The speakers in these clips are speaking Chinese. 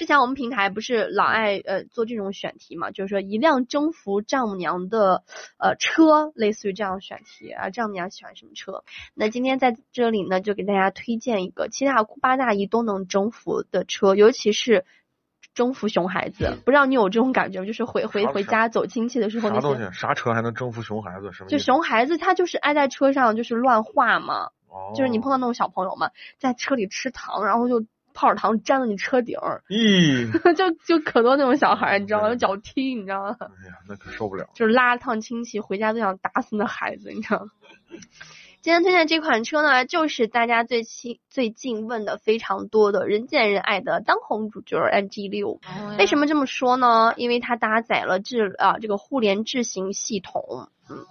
之前我们平台不是老爱呃做这种选题嘛，就是说一辆征服丈母娘的呃车，类似于这样选题啊，丈母娘喜欢什么车？那今天在这里呢，就给大家推荐一个七大姑八大姨都能征服的车，尤其是。征服熊孩子，不知道你有这种感觉吗？就是回回回家走亲戚的时候，那些啥车还能征服熊孩子？什么？就熊孩子他就是爱在车上就是乱画嘛，就是你碰到那种小朋友嘛，在车里吃糖，然后就泡着糖粘到你车顶，咦，就就可多那种小孩，你知道吗？有脚踢，你知道吗？哎呀，那可受不了。就是拉趟亲戚回家都想打死那孩子，你知道吗？今天推荐这款车呢，就是大家最近最近问的非常多的人见人爱的当红主角 MG 六。为什么这么说呢？因为它搭载了智啊这个互联智行系统，嗯。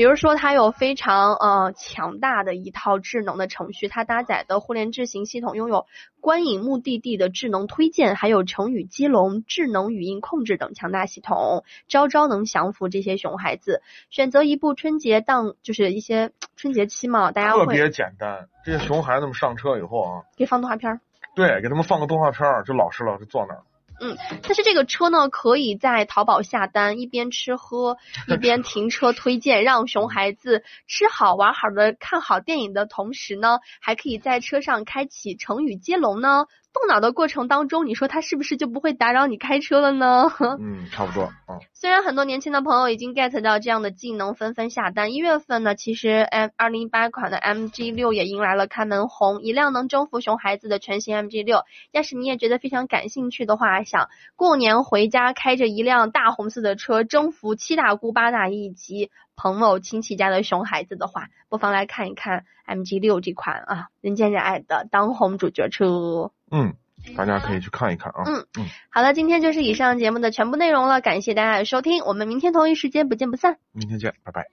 比如说，它有非常呃强大的一套智能的程序，它搭载的互联智行系统拥有观影目的地的智能推荐，还有成语接龙、智能语音控制等强大系统，招招能降服这些熊孩子。选择一部春节档，就是一些春节期嘛，大家特别简单。这些熊孩子们上车以后啊，给放动画片儿。对，给他们放个动画片儿，就老实了，就坐那儿。嗯，但是这个车呢，可以在淘宝下单，一边吃喝一边停车 推荐，让熊孩子吃好玩好的看好电影的同时呢，还可以在车上开启成语接龙呢。动脑的过程当中，你说它是不是就不会打扰你开车了呢？嗯，差不多啊。虽然很多年轻的朋友已经 get 到这样的技能，纷纷下单。一月份呢，其实 M 二零一八款的 MG 六也迎来了开门红，一辆能征服熊孩子的全新 MG 六。要是你也觉得非常感兴趣的话，想过年回家开着一辆大红色的车征服七大姑八大姨以及朋友亲戚家的熊孩子的话，不妨来看一看 MG 六这款啊人见人爱的当红主角车。嗯，大家可以去看一看啊。嗯嗯，好了，今天就是以上节目的全部内容了，感谢大家的收听，我们明天同一时间不见不散。明天见，拜拜。